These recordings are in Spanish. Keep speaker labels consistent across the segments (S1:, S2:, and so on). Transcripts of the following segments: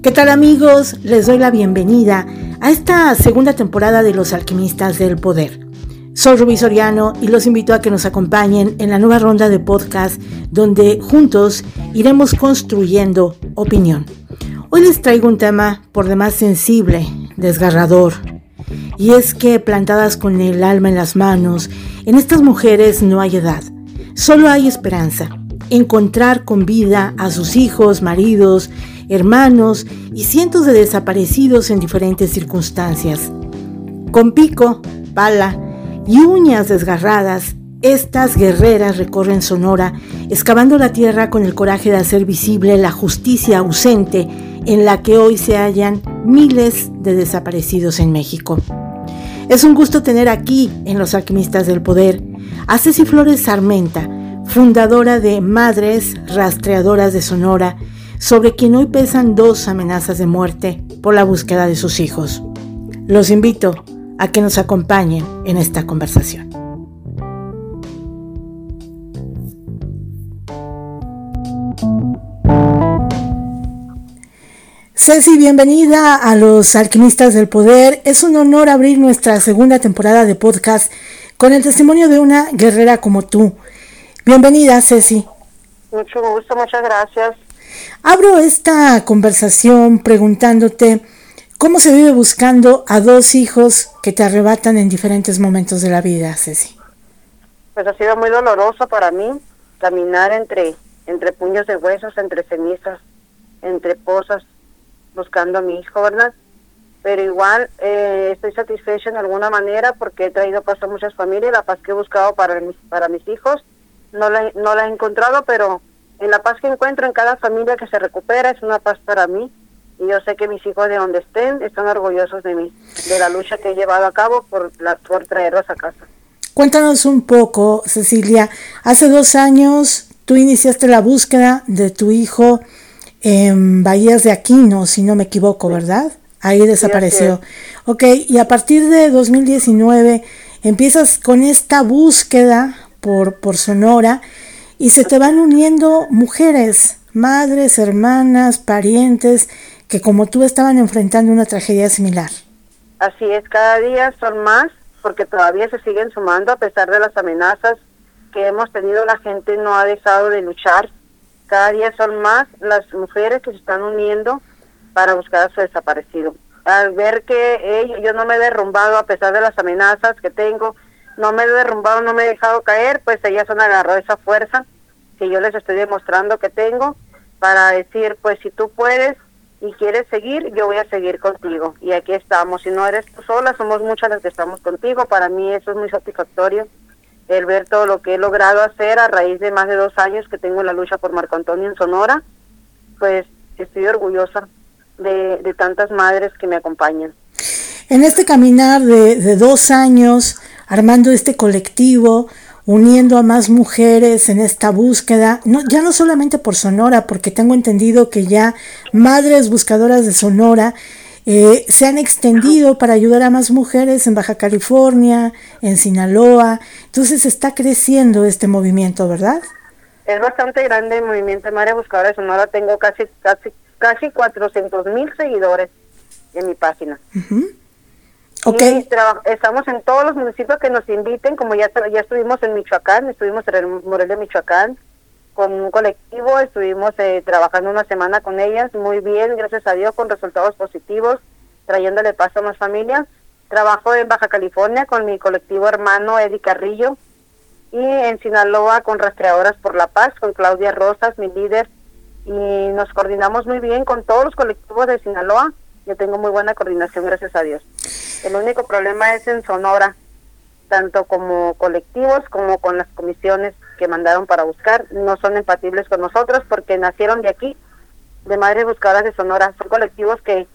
S1: ¿Qué tal amigos? Les doy la bienvenida a esta segunda temporada de Los Alquimistas del Poder. Soy Rubí Soriano y los invito a que nos acompañen en la nueva ronda de podcast donde juntos iremos construyendo opinión. Hoy les traigo un tema por demás sensible, desgarrador, y es que plantadas con el alma en las manos, en estas mujeres no hay edad, solo hay esperanza, encontrar con vida a sus hijos, maridos, hermanos y cientos de desaparecidos en diferentes circunstancias. Con pico, pala y uñas desgarradas, estas guerreras recorren Sonora, excavando la tierra con el coraje de hacer visible la justicia ausente en la que hoy se hallan miles de desaparecidos en México. Es un gusto tener aquí, en Los Alquimistas del Poder, a Ceci Flores Sarmenta, fundadora de Madres Rastreadoras de Sonora, sobre quien hoy pesan dos amenazas de muerte por la búsqueda de sus hijos. Los invito a que nos acompañen en esta conversación. Ceci, bienvenida a los Alquimistas del Poder. Es un honor abrir nuestra segunda temporada de podcast con el testimonio de una guerrera como tú. Bienvenida, Ceci.
S2: Mucho gusto, muchas gracias.
S1: Abro esta conversación preguntándote cómo se vive buscando a dos hijos que te arrebatan en diferentes momentos de la vida, Ceci.
S2: Pues ha sido muy doloroso para mí caminar entre, entre puños de huesos, entre cenizas, entre pozas, buscando a mi hijo, ¿verdad? Pero igual eh, estoy satisfecha en alguna manera porque he traído paz a muchas familias, la paz que he buscado para mis, para mis hijos. No la, no la he encontrado, pero en la paz que encuentro en cada familia que se recupera es una paz para mí y yo sé que mis hijos de donde estén están orgullosos de mí, de la lucha que he llevado a cabo por, la, por traerlos a casa.
S1: Cuéntanos un poco, Cecilia. Hace dos años tú iniciaste la búsqueda de tu hijo en Bahías de Aquino, si no me equivoco, ¿verdad? Ahí desapareció. ok, y a partir de 2019 empiezas con esta búsqueda por, por Sonora y se te van uniendo mujeres, madres, hermanas, parientes, que como tú estaban enfrentando una tragedia similar.
S2: Así es, cada día son más, porque todavía se siguen sumando a pesar de las amenazas que hemos tenido, la gente no ha dejado de luchar. Cada día son más las mujeres que se están uniendo para buscar a su desaparecido. Al ver que yo no me he derrumbado a pesar de las amenazas que tengo, no me he derrumbado, no me he dejado caer, pues ellas han agarrado esa fuerza que yo les estoy demostrando que tengo para decir, pues si tú puedes y quieres seguir, yo voy a seguir contigo. Y aquí estamos. Si no eres tú sola, somos muchas las que estamos contigo. Para mí eso es muy satisfactorio, el ver todo lo que he logrado hacer a raíz de más de dos años que tengo la lucha por Marco Antonio en Sonora. Pues estoy orgullosa de, tantas madres que me acompañan.
S1: En este caminar de dos años, armando este colectivo, uniendo a más mujeres en esta búsqueda, no, ya no solamente por Sonora, porque tengo entendido que ya madres buscadoras de Sonora eh, se han extendido para ayudar a más mujeres en Baja California, en Sinaloa, entonces está creciendo este movimiento, ¿verdad?
S2: Es bastante grande el movimiento de Madres Buscadoras de Sonora, tengo casi, casi, casi 400 mil seguidores en mi página.
S1: Okay.
S2: estamos en todos los municipios que nos inviten, como ya, ya estuvimos en Michoacán, estuvimos en Morelia, Michoacán, con un colectivo, estuvimos eh, trabajando una semana con ellas, muy bien, gracias a Dios, con resultados positivos, trayéndole paz a más familias. Trabajo en Baja California con mi colectivo hermano Eddie Carrillo y en Sinaloa con Rastreadoras por la Paz, con Claudia Rosas, mi líder, y nos coordinamos muy bien con todos los colectivos de Sinaloa. Yo tengo muy buena coordinación, gracias a Dios. El único problema es en Sonora, tanto como colectivos como con las comisiones que mandaron para buscar, no son empatibles con nosotros porque nacieron de aquí, de Madres Buscadoras de Sonora. Son colectivos que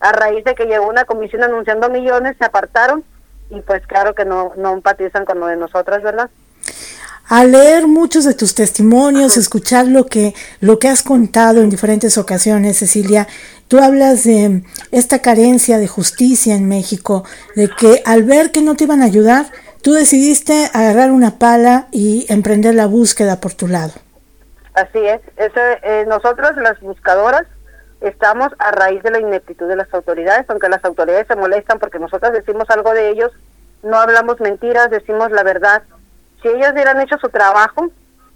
S2: a raíz de que llegó una comisión anunciando millones se apartaron y pues claro que no, no empatizan con lo de nosotras, ¿verdad?
S1: Al leer muchos de tus testimonios, escuchar lo que, lo que has contado en diferentes ocasiones, Cecilia, tú hablas de esta carencia de justicia en México, de que al ver que no te iban a ayudar, tú decidiste agarrar una pala y emprender la búsqueda por tu lado.
S2: Así es, Eso, eh, nosotros las buscadoras estamos a raíz de la ineptitud de las autoridades, aunque las autoridades se molestan porque nosotras decimos algo de ellos, no hablamos mentiras, decimos la verdad. Si ellos hubieran hecho su trabajo,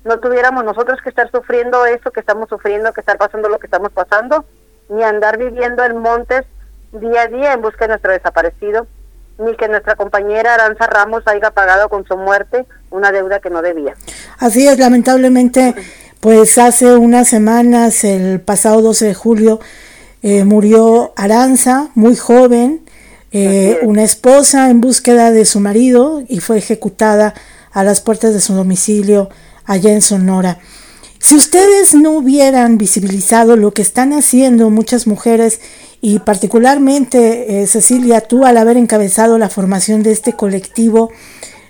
S2: no tuviéramos nosotros que estar sufriendo eso que estamos sufriendo, que estar pasando lo que estamos pasando, ni andar viviendo en montes día a día en busca de nuestro desaparecido, ni que nuestra compañera Aranza Ramos haya pagado con su muerte una deuda que no debía.
S1: Así es, lamentablemente, pues hace unas semanas, el pasado 12 de julio, eh, murió Aranza, muy joven, eh, una esposa en búsqueda de su marido y fue ejecutada a las puertas de su domicilio allá en Sonora. Si ustedes no hubieran visibilizado lo que están haciendo muchas mujeres y particularmente eh, Cecilia, tú al haber encabezado la formación de este colectivo,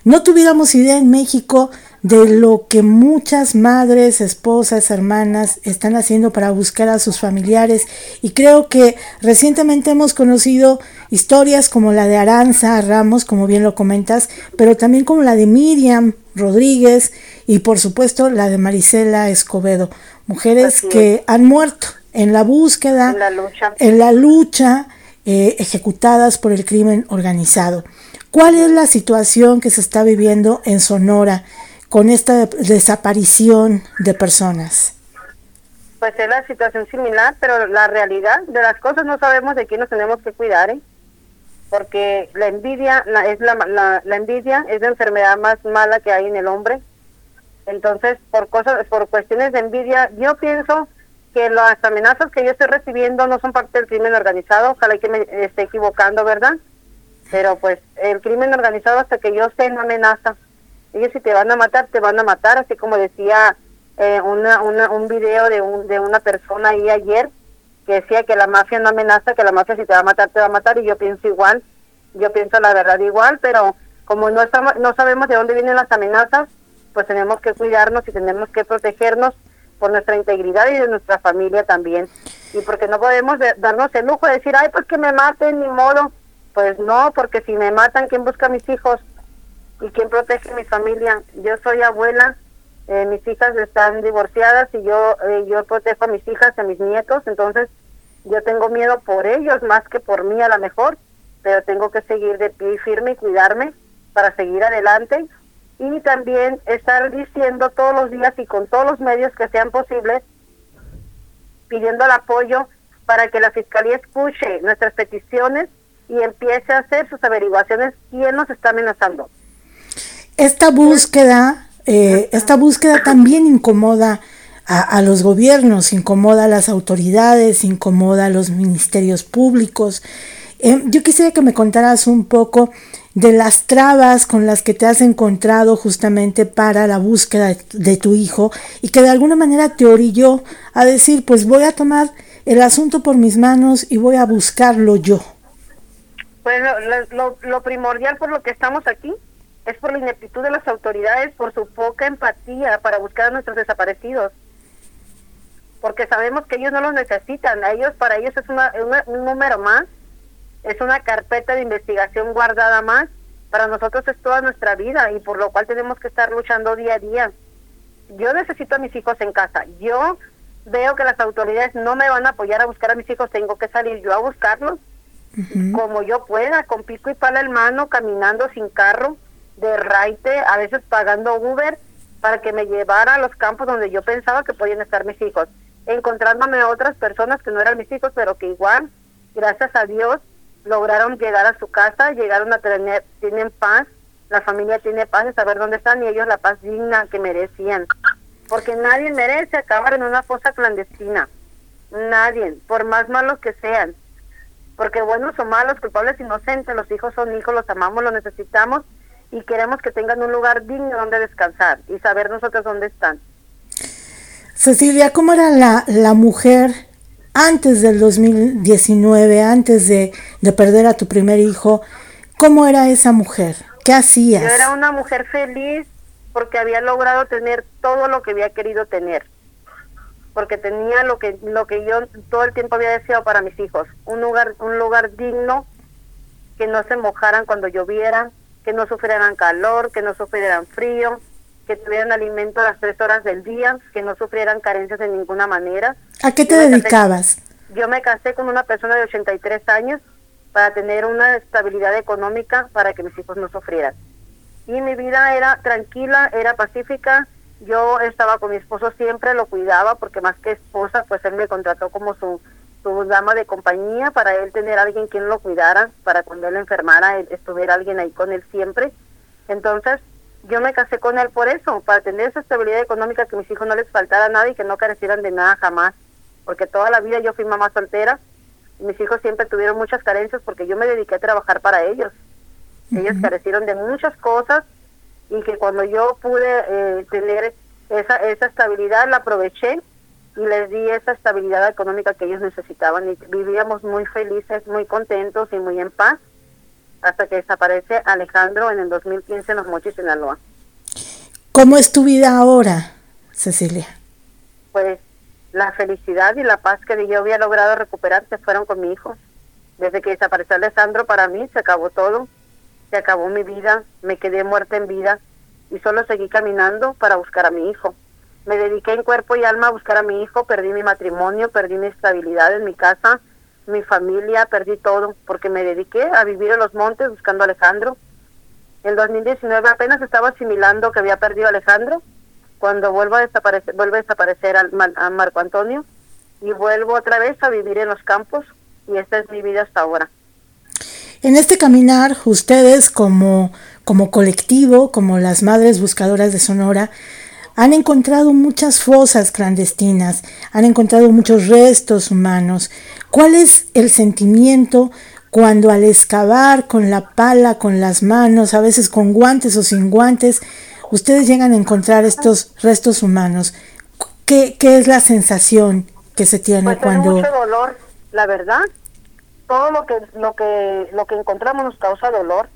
S1: no tuviéramos idea en México de lo que muchas madres, esposas, hermanas están haciendo para buscar a sus familiares. Y creo que recientemente hemos conocido historias como la de Aranza Ramos, como bien lo comentas, pero también como la de Miriam Rodríguez y por supuesto la de Marisela Escobedo, mujeres que han muerto en la búsqueda,
S2: en la lucha,
S1: en la lucha eh, ejecutadas por el crimen organizado. ¿Cuál es la situación que se está viviendo en Sonora con esta desaparición de personas?
S2: Pues es la situación similar, pero la realidad de las cosas no sabemos de quién nos tenemos que cuidar, ¿eh? porque la envidia la, es la, la, envidia es la enfermedad más mala que hay en el hombre. Entonces, por cosas, por cuestiones de envidia, yo pienso que las amenazas que yo estoy recibiendo no son parte del crimen organizado, ojalá que me esté equivocando, ¿verdad? Pero pues el crimen organizado hasta que yo sé no amenaza. Ellos si te van a matar, te van a matar, así como decía eh, una, una, un video de, un, de una persona ahí ayer que decía que la mafia no amenaza, que la mafia si te va a matar, te va a matar, y yo pienso igual, yo pienso la verdad igual, pero como no, estamos, no sabemos de dónde vienen las amenazas, pues tenemos que cuidarnos y tenemos que protegernos por nuestra integridad y de nuestra familia también. Y porque no podemos darnos el lujo de decir, ay, pues que me maten, ni modo. Pues no, porque si me matan, ¿quién busca a mis hijos? ¿Y quién protege a mi familia? Yo soy abuela, eh, mis hijas están divorciadas y yo, eh, yo protejo a mis hijas y a mis nietos, entonces yo tengo miedo por ellos más que por mí a lo mejor, pero tengo que seguir de pie y firme y cuidarme para seguir adelante y también estar diciendo todos los días y con todos los medios que sean posibles, pidiendo el apoyo para que la Fiscalía escuche nuestras peticiones y empiece a hacer sus averiguaciones quién nos está amenazando.
S1: Esta búsqueda, eh, esta búsqueda también incomoda a, a, los gobiernos, incomoda a las autoridades, incomoda a los ministerios públicos. Eh, yo quisiera que me contaras un poco de las trabas con las que te has encontrado justamente para la búsqueda de, tu hijo y que de alguna manera te orilló a decir, pues voy a tomar el asunto por mis manos y voy a buscarlo yo.
S2: Bueno, lo, lo primordial por lo que estamos aquí es por la ineptitud de las autoridades, por su poca empatía para buscar a nuestros desaparecidos. Porque sabemos que ellos no los necesitan, a ellos para ellos es una, un número más es una carpeta de investigación guardada más. Para nosotros es toda nuestra vida y por lo cual tenemos que estar luchando día a día. Yo necesito a mis hijos en casa. Yo veo que las autoridades no me van a apoyar a buscar a mis hijos. Tengo que salir yo a buscarlos como yo pueda, con pico y pala en mano, caminando sin carro, de raite, a veces pagando Uber para que me llevara a los campos donde yo pensaba que podían estar mis hijos. Encontrándome a otras personas que no eran mis hijos, pero que igual, gracias a Dios, lograron llegar a su casa, llegaron a tener, tienen paz, la familia tiene paz de saber dónde están y ellos la paz digna que merecían. Porque nadie merece acabar en una fosa clandestina. Nadie, por más malos que sean. Porque buenos o malos, culpables, inocentes, los hijos son hijos, los amamos, los necesitamos y queremos que tengan un lugar digno donde descansar y saber nosotros dónde están.
S1: Cecilia, ¿cómo era la, la mujer antes del 2019, antes de, de, perder a tu primer hijo, ¿cómo era esa mujer? ¿Qué hacías?
S2: Yo era una mujer feliz porque había logrado tener todo lo que había querido tener. Porque tenía lo que lo que yo todo el tiempo había deseado para mis hijos, un lugar un lugar digno que no se mojaran cuando lloviera, que no sufrieran calor, que no sufrieran frío, que tuvieran alimento a las tres horas del día, que no sufrieran carencias de ninguna manera.
S1: ¿A qué te dedicabas?
S2: Yo me casé con una persona de 83 años para tener una estabilidad económica para que mis hijos no sufrieran. Y mi vida era tranquila, era pacífica. Yo estaba con mi esposo siempre, lo cuidaba porque más que esposa, pues él me contrató como su, su dama de compañía para él tener alguien quien lo cuidara, para cuando él enfermara estuviera alguien ahí con él siempre. Entonces, yo me casé con él por eso, para tener esa estabilidad económica, que mis hijos no les faltara nada y que no carecieran de nada jamás. Porque toda la vida yo fui mamá soltera y mis hijos siempre tuvieron muchas carencias porque yo me dediqué a trabajar para ellos. Ellos carecieron de muchas cosas y que cuando yo pude eh, tener esa, esa estabilidad la aproveché y les di esa estabilidad económica que ellos necesitaban y vivíamos muy felices, muy contentos y muy en paz hasta que desaparece Alejandro en el 2015 en Los Mochis, Sinaloa.
S1: ¿Cómo es tu vida ahora, Cecilia?
S2: Pues la felicidad y la paz que yo había logrado recuperar se fueron con mi hijo. Desde que desapareció Alejandro, para mí se acabó todo. Se acabó mi vida, me quedé muerta en vida y solo seguí caminando para buscar a mi hijo. Me dediqué en cuerpo y alma a buscar a mi hijo, perdí mi matrimonio, perdí mi estabilidad en mi casa, mi familia, perdí todo, porque me dediqué a vivir en los montes buscando a Alejandro. En 2019 apenas estaba asimilando que había perdido a Alejandro, cuando vuelvo a desaparecer, vuelve a desaparecer a Marco Antonio y vuelvo otra vez a vivir en los campos y esta es mi vida hasta ahora.
S1: En este caminar, ustedes como, como colectivo, como las Madres Buscadoras de Sonora, han encontrado muchas fosas clandestinas, han encontrado muchos restos humanos. ¿Cuál es el sentimiento cuando al excavar con la pala, con las manos, a veces con guantes o sin guantes, ustedes llegan a encontrar estos restos humanos? ¿Qué, qué es la sensación que se tiene
S2: pues
S1: cuando...
S2: mucho dolor, la verdad. Todo lo que, lo, que, lo que encontramos nos causa dolor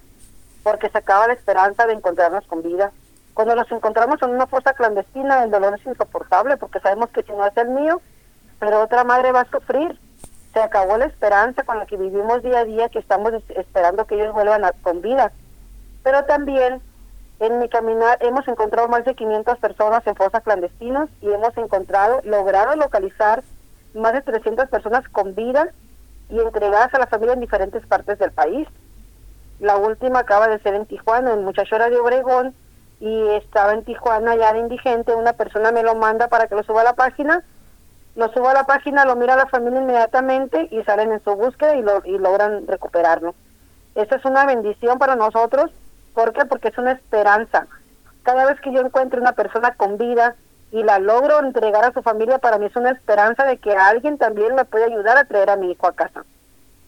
S2: porque se acaba la esperanza de encontrarnos con vida cuando nos encontramos en una fosa clandestina, el dolor es insoportable porque sabemos que si no es el mío, pero otra madre va a sufrir. Se acabó la esperanza con la que vivimos día a día, que estamos esperando que ellos vuelvan con vida. Pero también en mi caminar hemos encontrado más de 500 personas en fosas clandestinas y hemos encontrado, logrado localizar más de 300 personas con vida y entregadas a la familia en diferentes partes del país. La última acaba de ser en Tijuana, en Muchachora de Obregón, y estaba en Tijuana ya de indigente, una persona me lo manda para que lo suba a la página, lo subo a la página, lo mira la familia inmediatamente y salen en su búsqueda y, lo, y logran recuperarlo. Esa es una bendición para nosotros, ¿por qué? Porque es una esperanza. Cada vez que yo encuentro una persona con vida y la logro entregar a su familia, para mí es una esperanza de que alguien también me puede ayudar a traer a mi hijo a casa.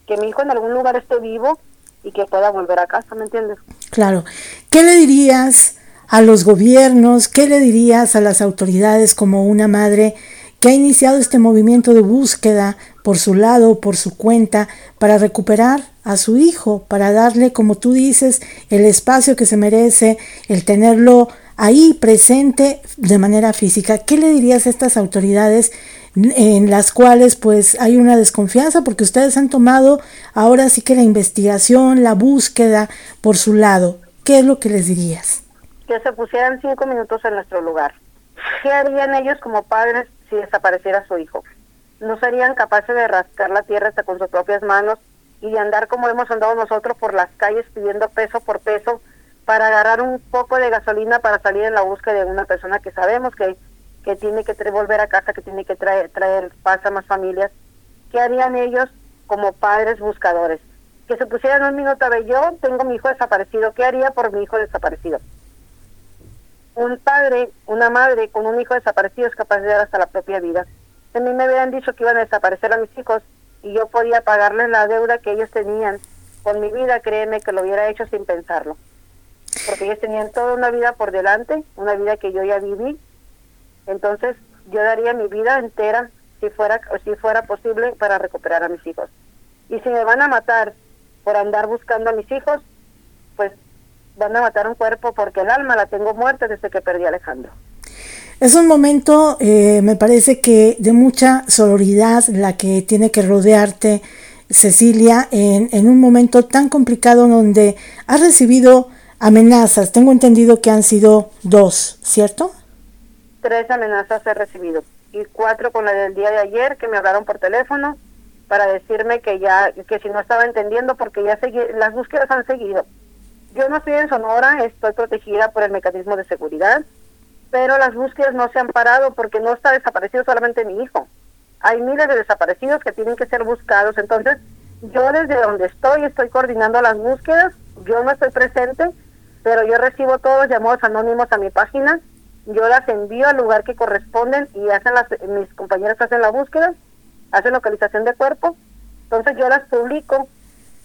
S2: Que mi hijo en algún lugar esté vivo y que pueda volver a casa, ¿me entiendes?
S1: Claro. ¿Qué le dirías a los gobiernos? ¿Qué le dirías a las autoridades como una madre que ha iniciado este movimiento de búsqueda por su lado, por su cuenta, para recuperar a su hijo, para darle, como tú dices, el espacio que se merece, el tenerlo ahí presente de manera física? ¿Qué le dirías a estas autoridades en las cuales pues hay una desconfianza porque ustedes han tomado ahora sí que la investigación, la búsqueda por su lado? ¿Qué es lo que les dirías?
S2: Que se pusieran cinco minutos en nuestro lugar. ¿Qué harían ellos como padres si desapareciera su hijo? ¿No serían capaces de rascar la tierra hasta con sus propias manos y de andar como hemos andado nosotros por las calles pidiendo peso por peso para agarrar un poco de gasolina para salir en la búsqueda de una persona que sabemos que, que tiene que volver a casa, que tiene que traer, traer paz a más familias? ¿Qué harían ellos como padres buscadores? Que se pusieran un minuto a ver, yo tengo mi hijo desaparecido, ¿qué haría por mi hijo desaparecido? Un padre, una madre con un hijo desaparecido es capaz de dar hasta la propia vida. A mí me habían dicho que iban a desaparecer a mis hijos y yo podía pagarles la deuda que ellos tenían con mi vida, créeme que lo hubiera hecho sin pensarlo. Porque ellos tenían toda una vida por delante, una vida que yo ya viví. Entonces, yo daría mi vida entera si fuera si fuera posible para recuperar a mis hijos. Y si me van a matar por andar buscando a mis hijos, pues van a matar un cuerpo porque el alma la tengo muerta desde que perdí a Alejandro.
S1: Es un momento, eh, me parece que de mucha sororidad la que tiene que rodearte, Cecilia, en, en un momento tan complicado donde has recibido amenazas. Tengo entendido que han sido dos, ¿cierto?
S2: Tres amenazas he recibido y cuatro con la del día de ayer que me hablaron por teléfono para decirme que ya, que si no estaba entendiendo, porque ya seguí, las búsquedas han seguido. Yo no estoy en Sonora, estoy protegida por el mecanismo de seguridad, pero las búsquedas no se han parado porque no está desaparecido solamente mi hijo. Hay miles de desaparecidos que tienen que ser buscados. Entonces, yo desde donde estoy estoy coordinando las búsquedas. Yo no estoy presente, pero yo recibo todos los llamados anónimos a mi página. Yo las envío al lugar que corresponden y hacen las, mis compañeros hacen la búsqueda hace localización de cuerpo. Entonces yo las publico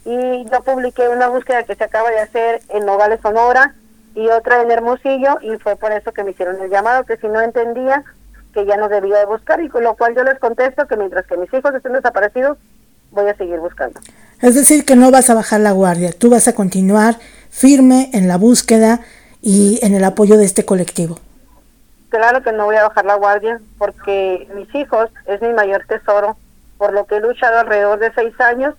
S2: y yo publiqué una búsqueda que se acaba de hacer en Nogales, Sonora y otra en Hermosillo y fue por eso que me hicieron el llamado, que si no entendía que ya no debía de buscar y con lo cual yo les contesto que mientras que mis hijos estén desaparecidos voy a seguir buscando.
S1: Es decir, que no vas a bajar la guardia, tú vas a continuar firme en la búsqueda y en el apoyo de este colectivo.
S2: Claro que no voy a bajar la guardia porque mis hijos es mi mayor tesoro, por lo que he luchado alrededor de seis años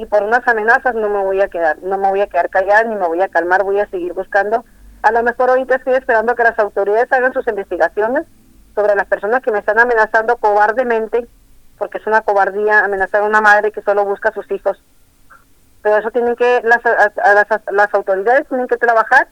S2: y por unas amenazas no me voy a quedar, no me voy a quedar callada ni me voy a calmar, voy a seguir buscando. A lo mejor ahorita estoy esperando que las autoridades hagan sus investigaciones sobre las personas que me están amenazando cobardemente, porque es una cobardía amenazar a una madre que solo busca a sus hijos. Pero eso tienen que, las, las, las autoridades tienen que trabajar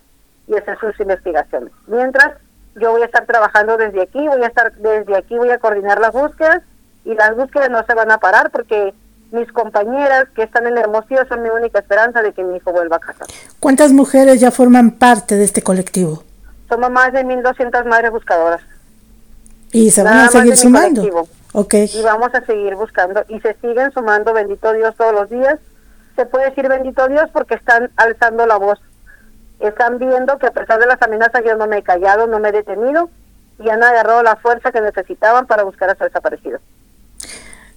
S2: y hacer sus investigaciones. Mientras yo voy a estar trabajando desde aquí, voy a estar desde aquí, voy a coordinar las búsquedas y las búsquedas no se van a parar porque mis compañeras que están en Hermosillo son mi única esperanza de que mi hijo vuelva a casa.
S1: ¿Cuántas mujeres ya forman parte de este colectivo?
S2: Somos más de 1.200 madres buscadoras.
S1: ¿Y se van a seguir sumando?
S2: Okay. Y vamos a seguir buscando y se siguen sumando, bendito Dios, todos los días. Se puede decir bendito Dios porque están alzando la voz están viendo que a pesar de las amenazas yo no me he callado, no me he detenido y han agarrado la fuerza que necesitaban para buscar a su desaparecido.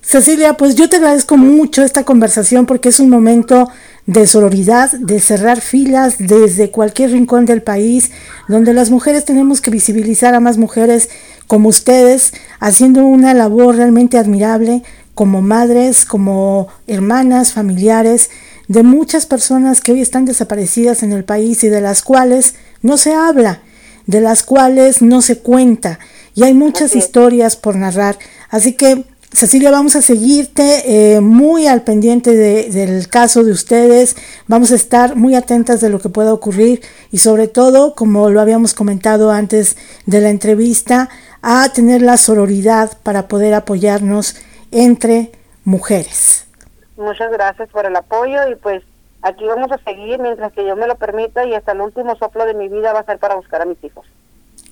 S1: Cecilia, pues yo te agradezco mucho esta conversación porque es un momento de sororidad, de cerrar filas desde cualquier rincón del país, donde las mujeres tenemos que visibilizar a más mujeres como ustedes, haciendo una labor realmente admirable como madres, como hermanas, familiares, de muchas personas que hoy están desaparecidas en el país y de las cuales no se habla, de las cuales no se cuenta. Y hay muchas historias por narrar. Así que, Cecilia, vamos a seguirte eh, muy al pendiente del caso de ustedes. Vamos a estar muy atentas de lo que pueda ocurrir y sobre todo, como lo habíamos comentado antes de la entrevista, a tener la sororidad para poder apoyarnos entre mujeres.
S2: Muchas gracias por el apoyo y pues aquí vamos a seguir mientras que yo me lo permita y hasta el último soplo de mi vida va a ser para buscar a mis hijos.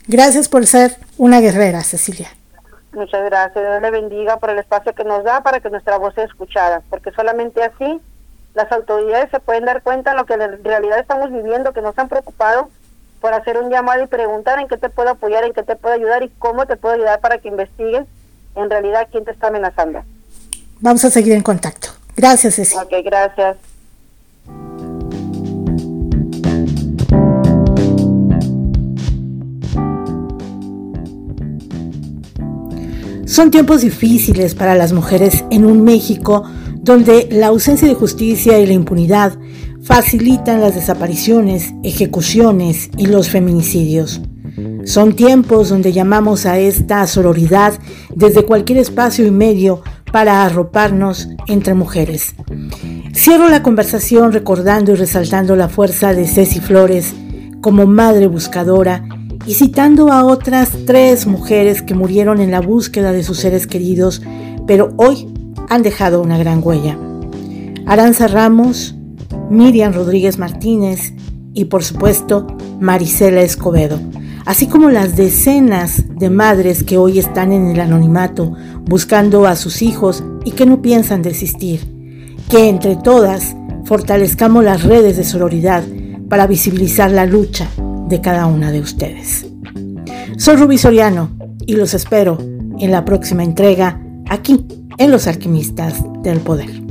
S1: Gracias por ser una guerrera, Cecilia.
S2: Muchas gracias. Dios le bendiga por el espacio que nos da para que nuestra voz sea escuchada, porque solamente así las autoridades se pueden dar cuenta de lo que en realidad estamos viviendo, que nos han preocupado por hacer un llamado y preguntar en qué te puedo apoyar, en qué te puedo ayudar y cómo te puedo ayudar para que investigues en realidad quién te está amenazando.
S1: Vamos a seguir en contacto. Gracias, Ceci.
S2: Ok, gracias.
S1: Son tiempos difíciles para las mujeres en un México donde la ausencia de justicia y la impunidad facilitan las desapariciones, ejecuciones y los feminicidios. Son tiempos donde llamamos a esta sororidad desde cualquier espacio y medio para arroparnos entre mujeres. Cierro la conversación recordando y resaltando la fuerza de Ceci Flores como madre buscadora y citando a otras tres mujeres que murieron en la búsqueda de sus seres queridos, pero hoy han dejado una gran huella. Aranza Ramos, Miriam Rodríguez Martínez y por supuesto Marisela Escobedo así como las decenas de madres que hoy están en el anonimato buscando a sus hijos y que no piensan desistir. Que entre todas fortalezcamos las redes de sororidad para visibilizar la lucha de cada una de ustedes. Soy Ruby Soriano y los espero en la próxima entrega aquí en Los Alquimistas del Poder.